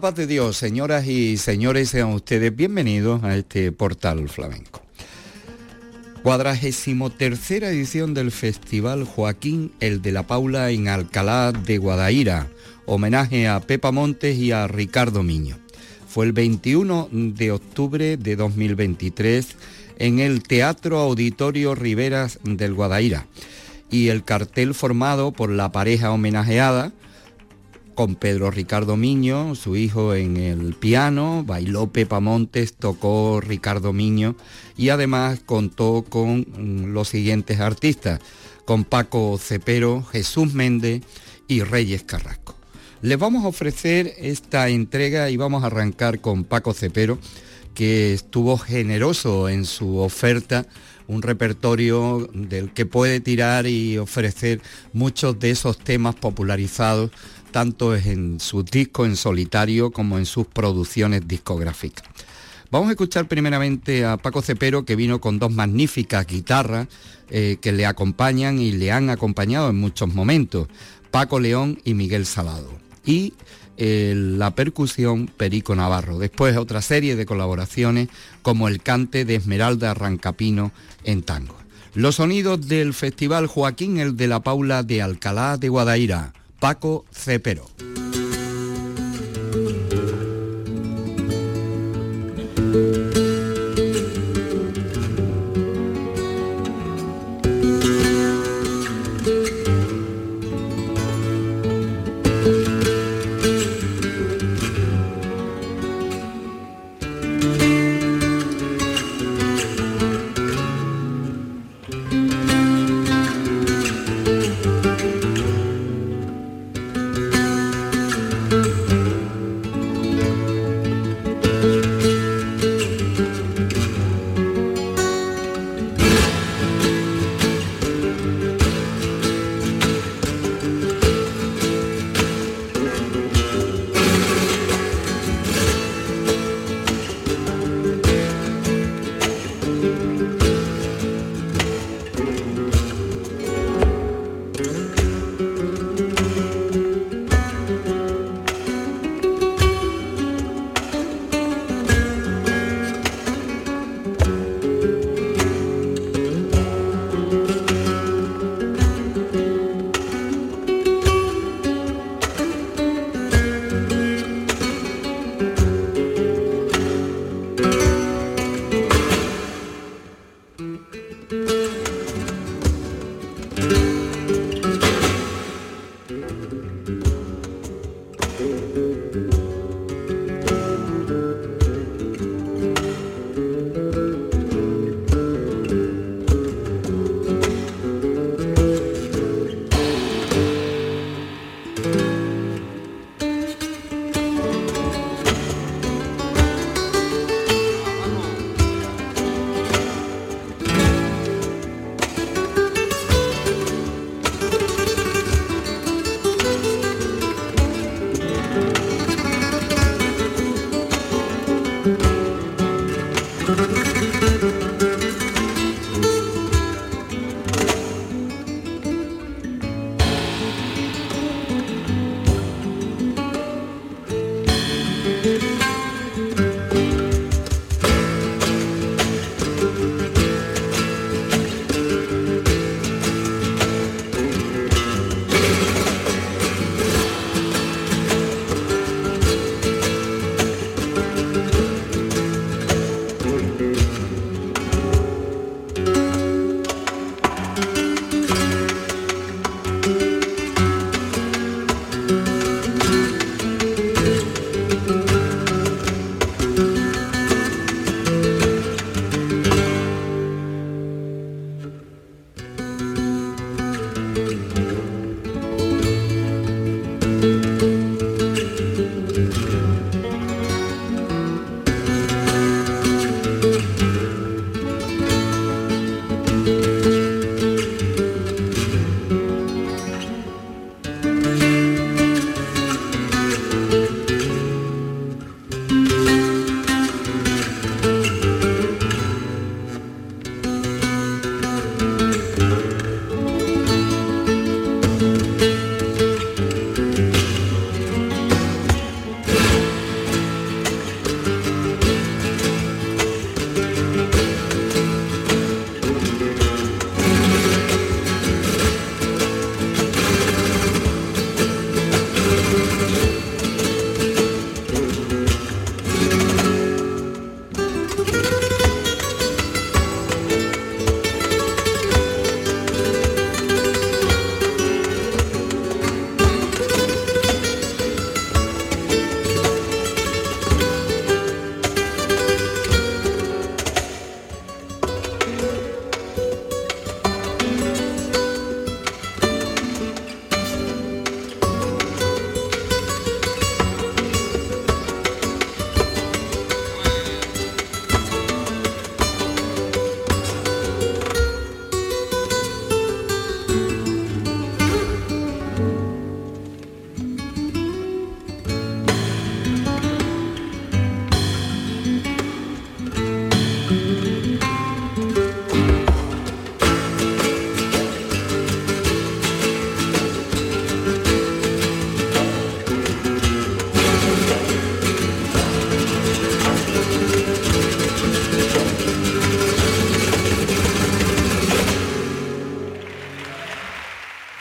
paz de Dios, señoras y señores, sean ustedes bienvenidos a este portal flamenco. Cuadragésimo tercera edición del Festival Joaquín el de la Paula en Alcalá de Guadaira, homenaje a Pepa Montes y a Ricardo Miño. Fue el 21 de octubre de 2023 en el Teatro Auditorio Riveras del Guadaira y el cartel formado por la pareja homenajeada, con Pedro Ricardo Miño, su hijo en el piano, bailó Pepa Montes, tocó Ricardo Miño y además contó con mm, los siguientes artistas, con Paco Cepero, Jesús Méndez y Reyes Carrasco. Les vamos a ofrecer esta entrega y vamos a arrancar con Paco Cepero, que estuvo generoso en su oferta un repertorio del que puede tirar y ofrecer muchos de esos temas popularizados tanto en sus discos en solitario como en sus producciones discográficas. Vamos a escuchar primeramente a Paco Cepero, que vino con dos magníficas guitarras eh, que le acompañan y le han acompañado en muchos momentos, Paco León y Miguel Salado. Y eh, la percusión Perico Navarro. Después otra serie de colaboraciones como el cante de Esmeralda Rancapino en tango. Los sonidos del Festival Joaquín el de la Paula de Alcalá de Guadaira. Paco Cepero. Música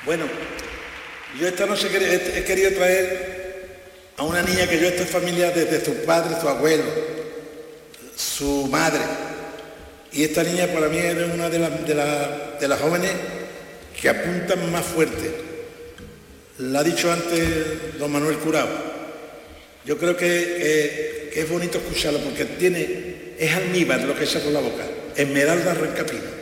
Bueno, yo esta noche he querido traer a una niña que yo esta familia desde su padre, su abuelo, su madre. Y esta niña para mí es una de, de las jóvenes que apuntan más fuerte. La ha dicho antes don Manuel Curao. Yo creo que, es bonito escucharlo porque tiene, es almíbar lo que se con la boca. Esmeralda Rencapino.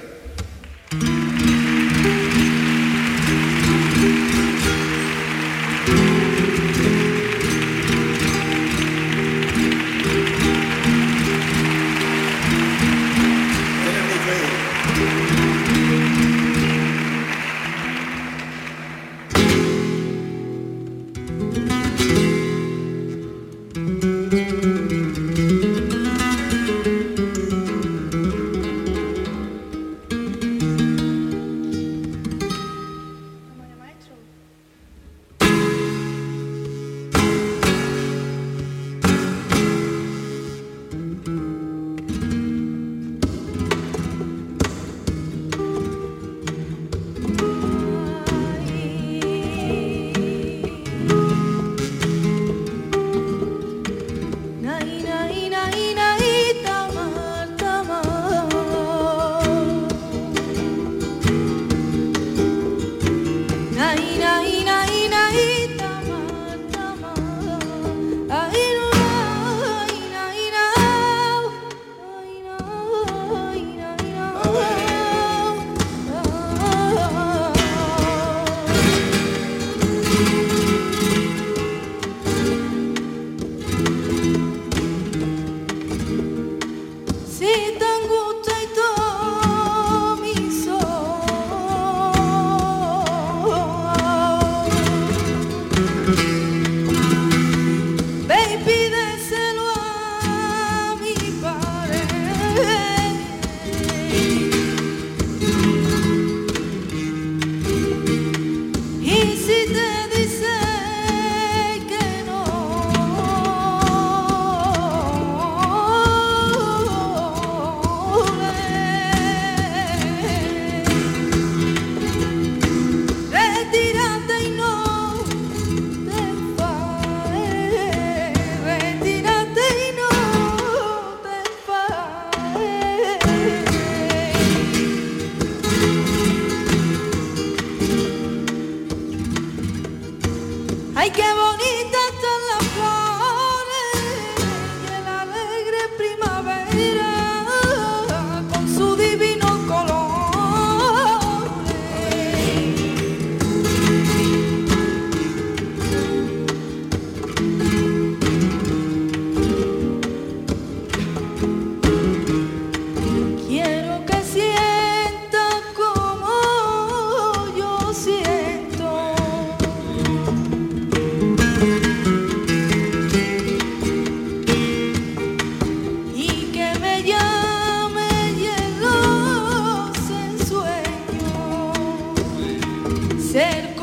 ser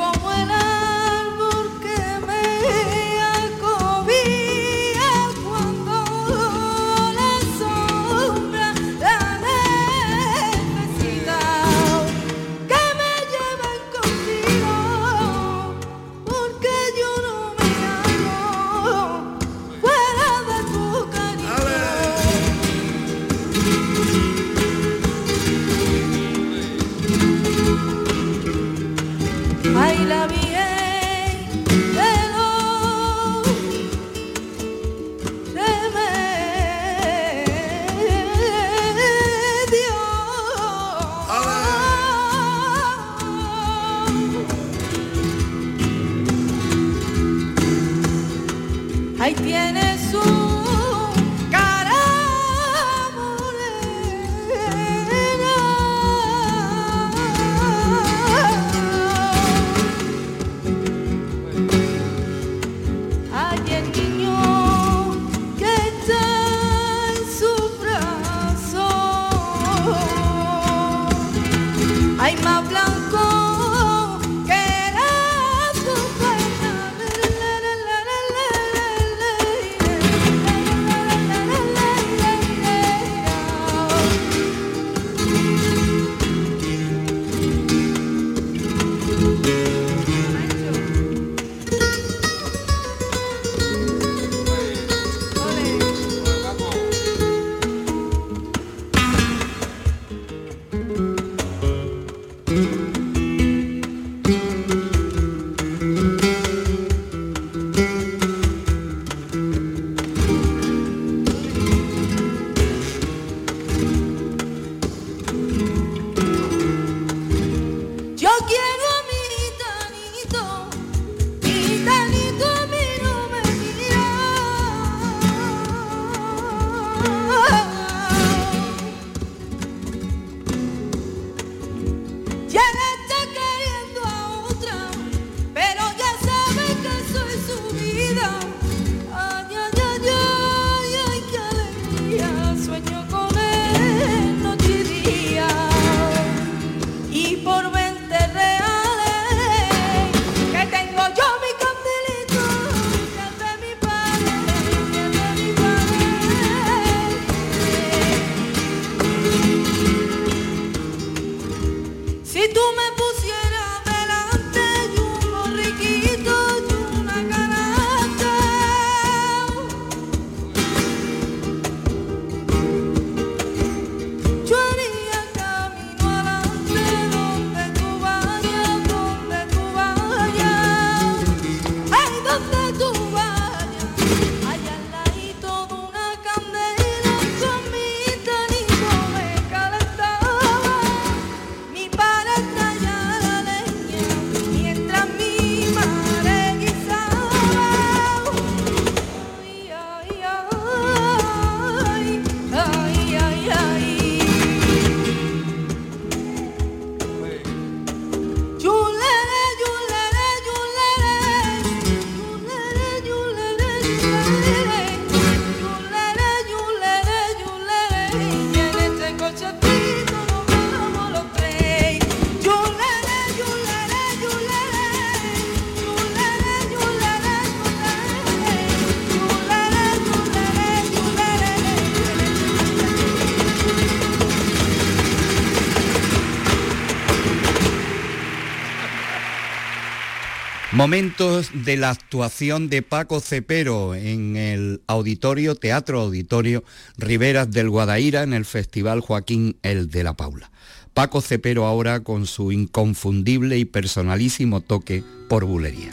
Momentos de la actuación de Paco Cepero en el auditorio, Teatro Auditorio Riveras del Guadaira en el Festival Joaquín El de la Paula. Paco Cepero ahora con su inconfundible y personalísimo toque por bulería.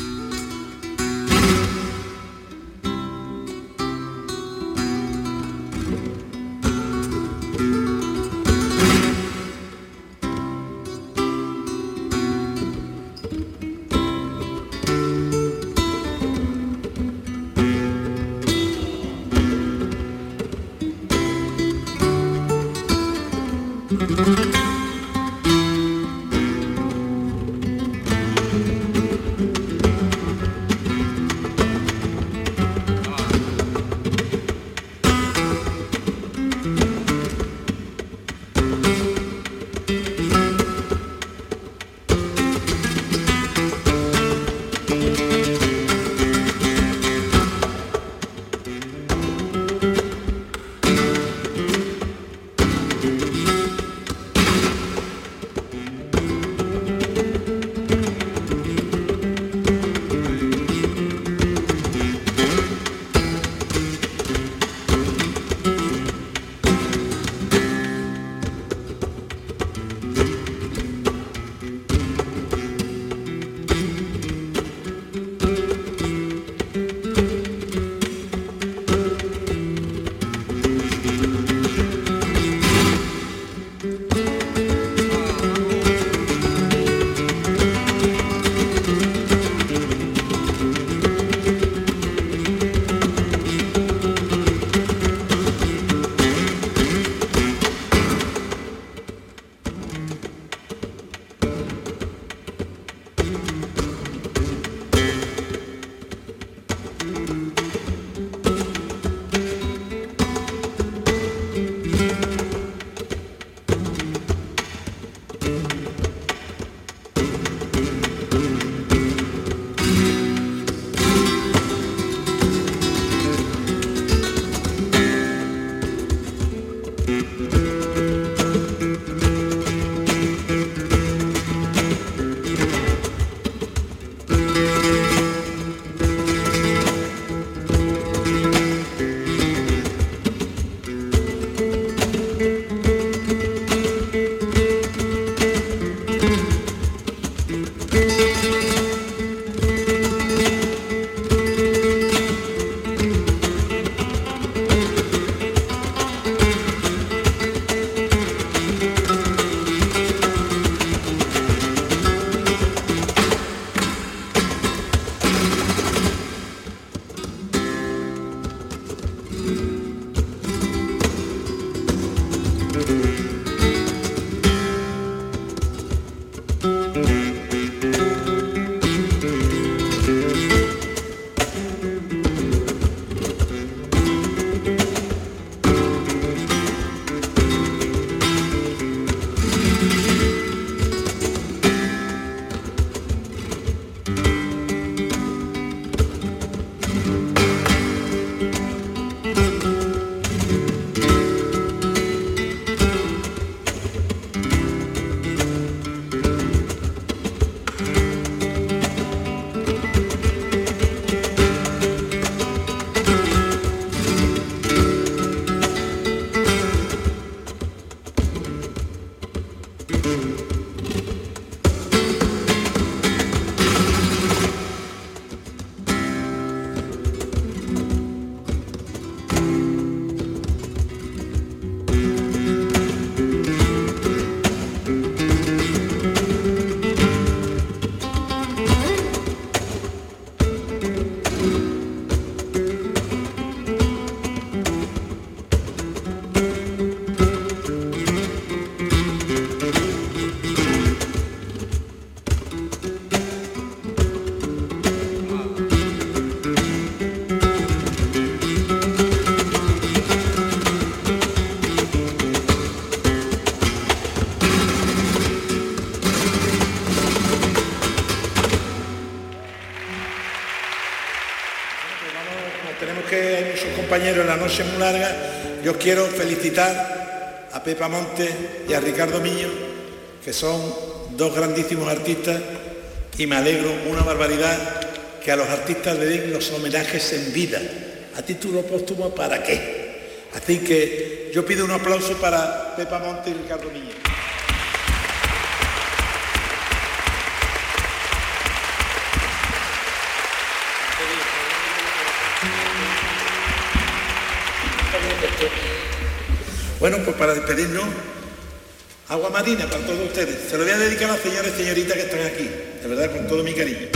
En la noche muy larga, yo quiero felicitar a Pepa Monte y a Ricardo Miño, que son dos grandísimos artistas y me alegro una barbaridad que a los artistas le den los homenajes en vida. A título póstumo, ¿para qué? Así que yo pido un aplauso para Pepa Monte y Ricardo Niño. Bueno, pues para despedirnos, agua marina para todos ustedes. Se lo voy a dedicar a las señores y señoritas que están aquí, de verdad, con todo mi cariño.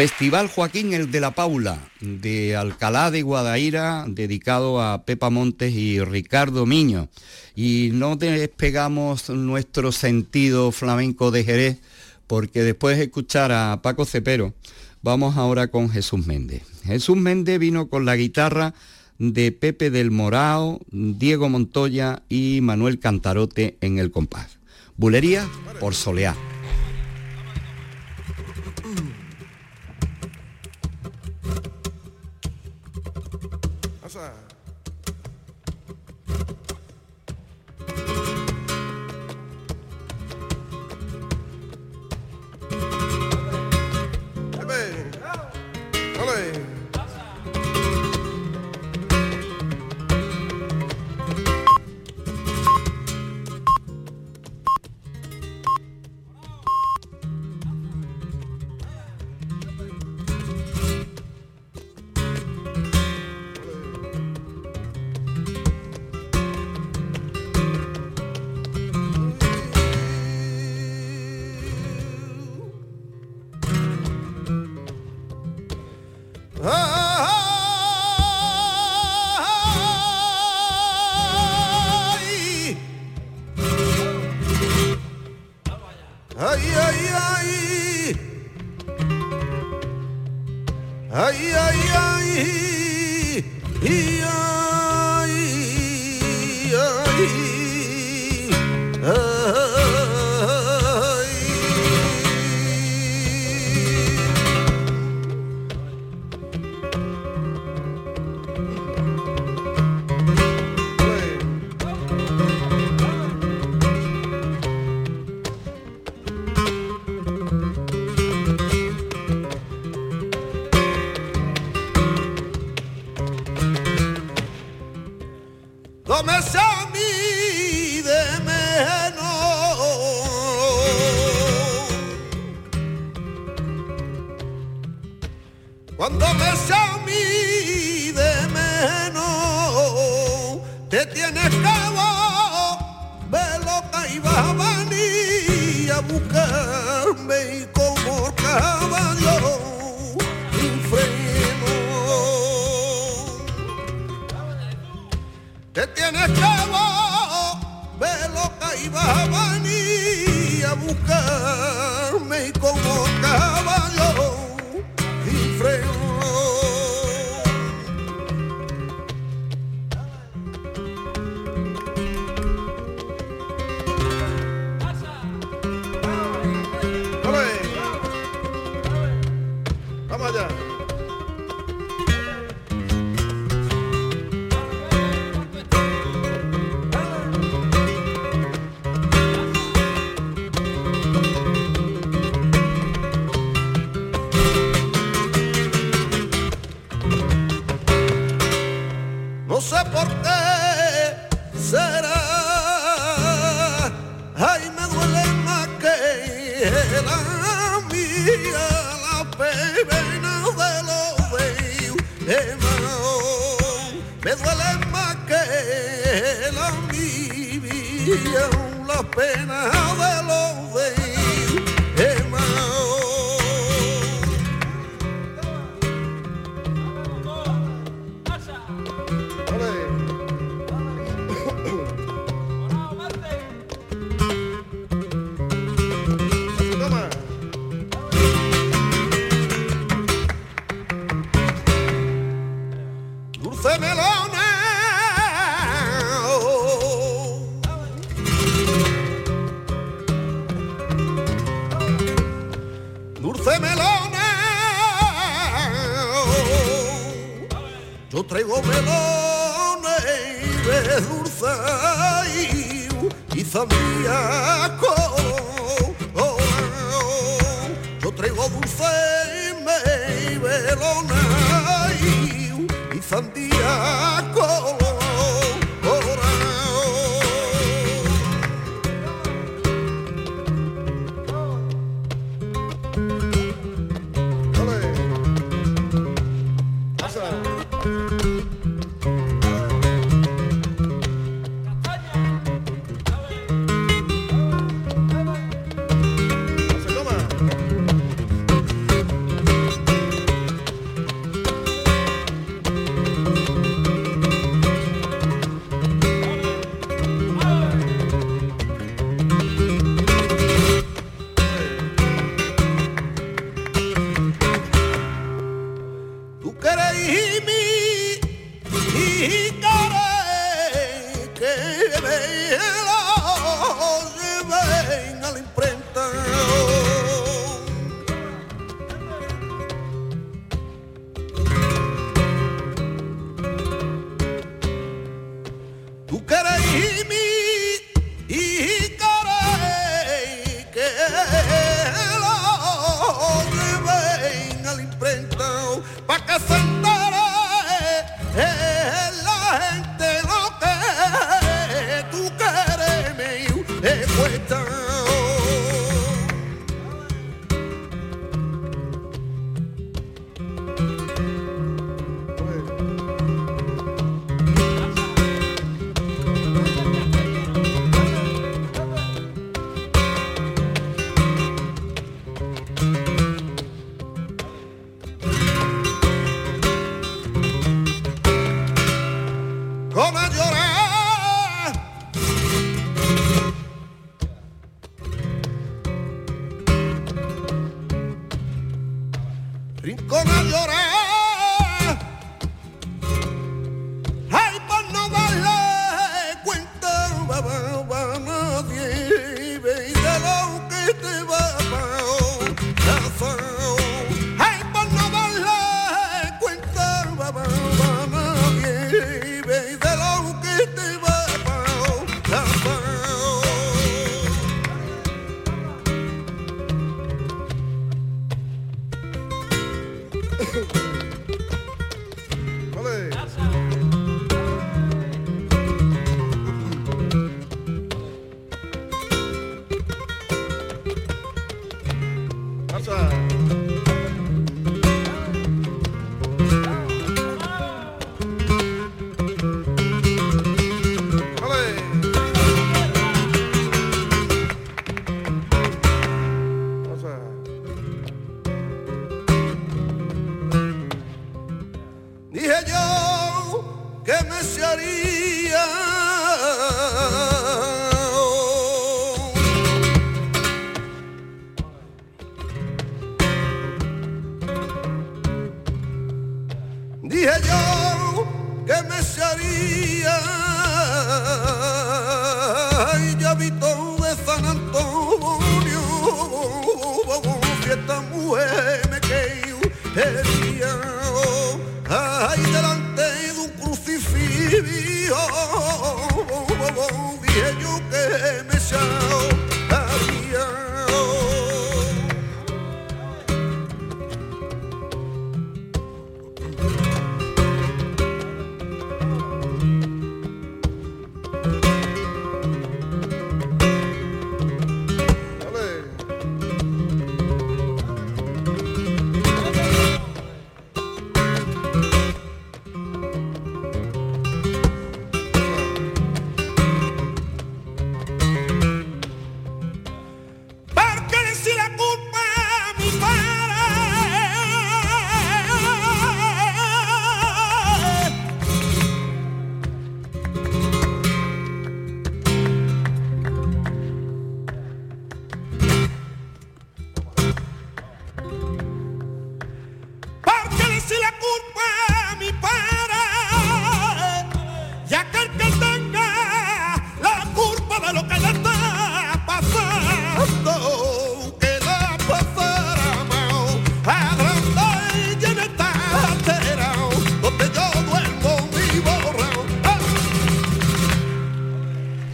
Festival Joaquín el de la Paula, de Alcalá de Guadaira, dedicado a Pepa Montes y Ricardo Miño. Y no despegamos nuestro sentido flamenco de Jerez, porque después de escuchar a Paco Cepero, vamos ahora con Jesús Méndez. Jesús Méndez vino con la guitarra de Pepe del Morao, Diego Montoya y Manuel Cantarote en el compás. Bulería por Soleá.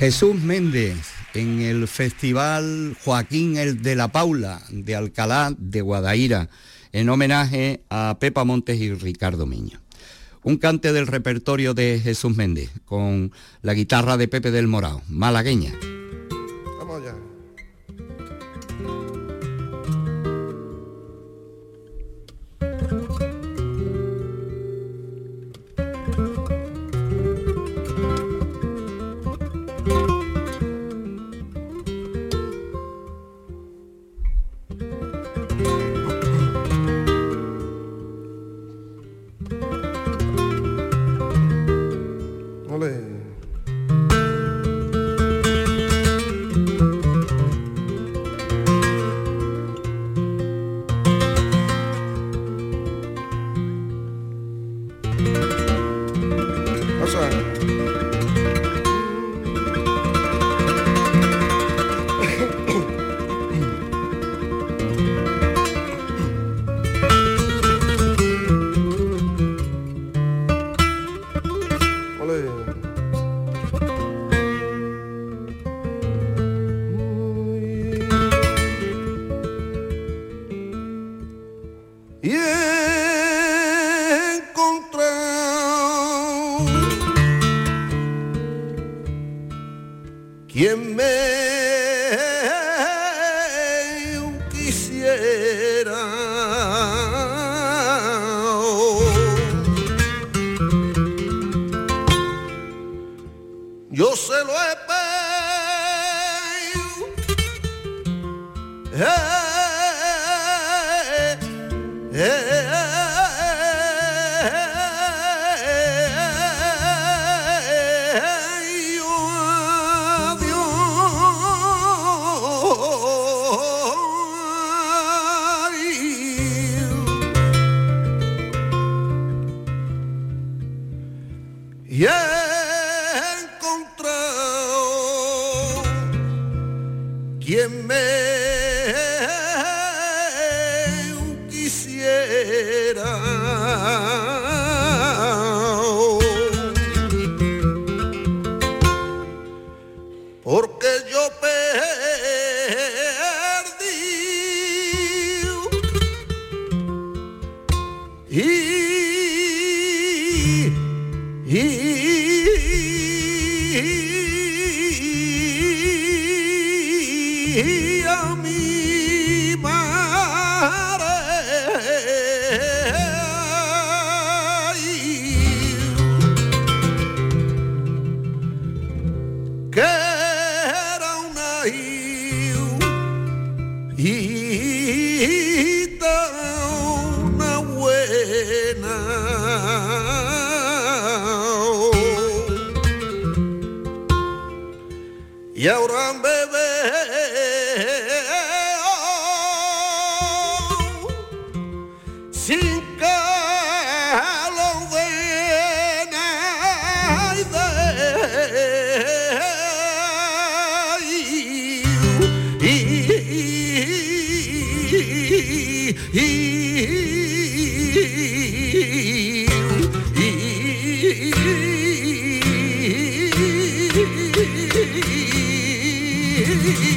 Jesús Méndez en el Festival Joaquín el de la Paula de Alcalá de Guadaira en homenaje a Pepa Montes y Ricardo Miño. Un cante del repertorio de Jesús Méndez con la guitarra de Pepe del Morao, malagueña. Quien me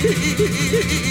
Hee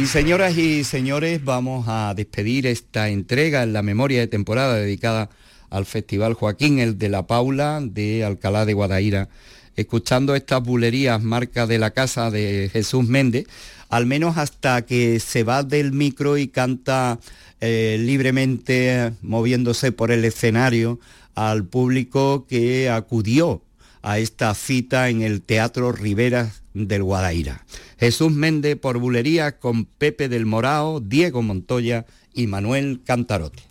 Y señoras y señores, vamos a despedir esta entrega en la memoria de temporada dedicada al Festival Joaquín, el de la Paula de Alcalá de Guadaira, escuchando estas bulerías marca de la casa de Jesús Méndez, al menos hasta que se va del micro y canta eh, libremente, moviéndose por el escenario, al público que acudió a esta cita en el Teatro Rivera del Guadaira. Jesús Méndez por bulería con Pepe del Morao, Diego Montoya y Manuel Cantarote.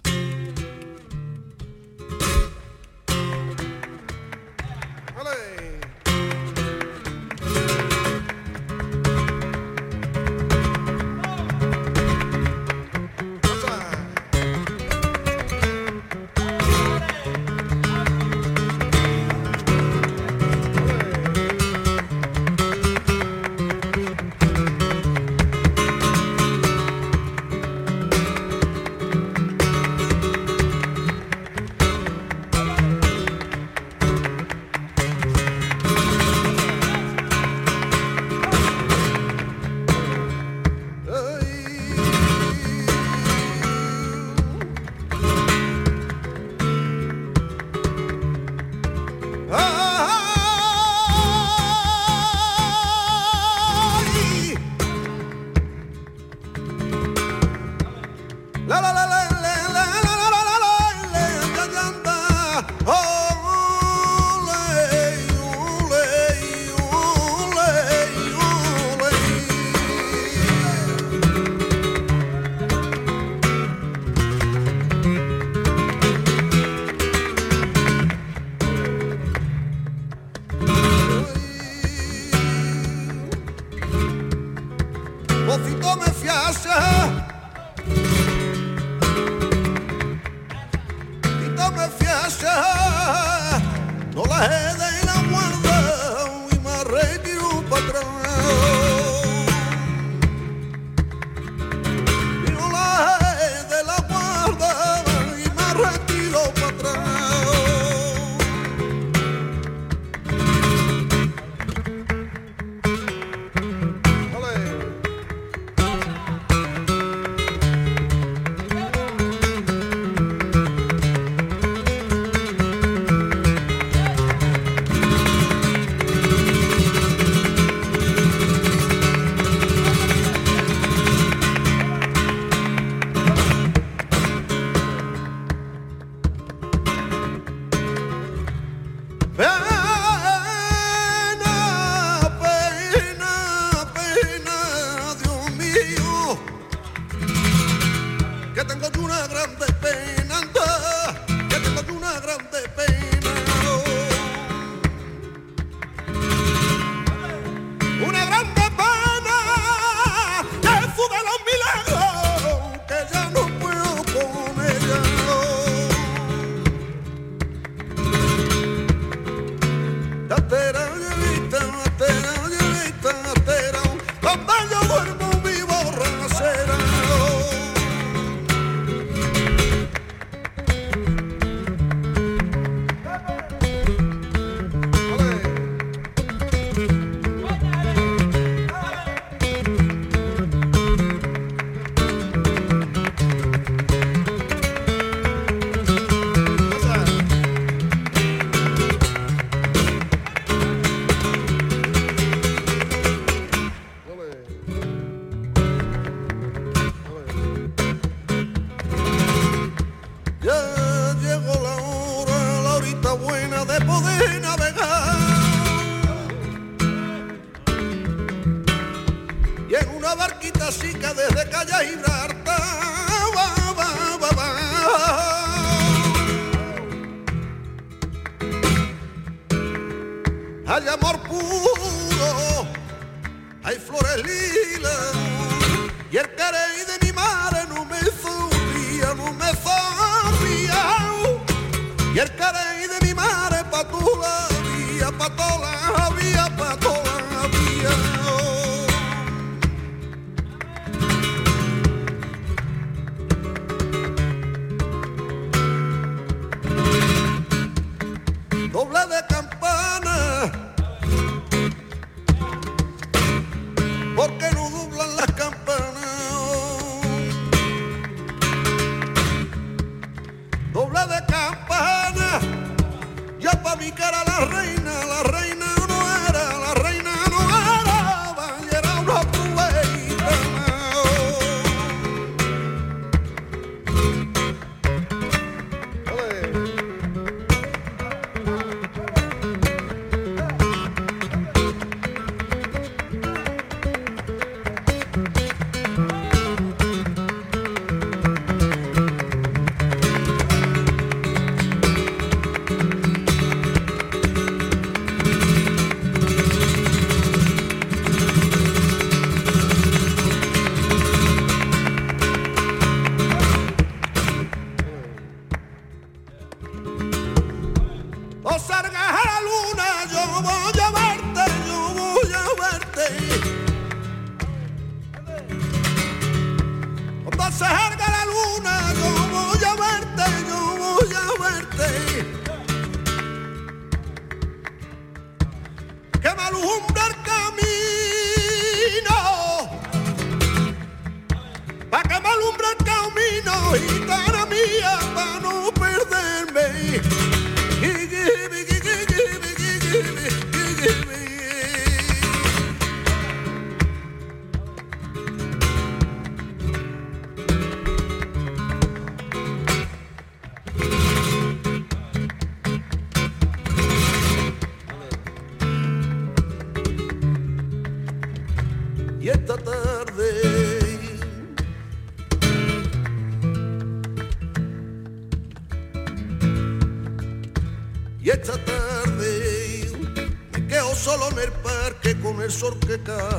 Y el carey de mi madre orquetas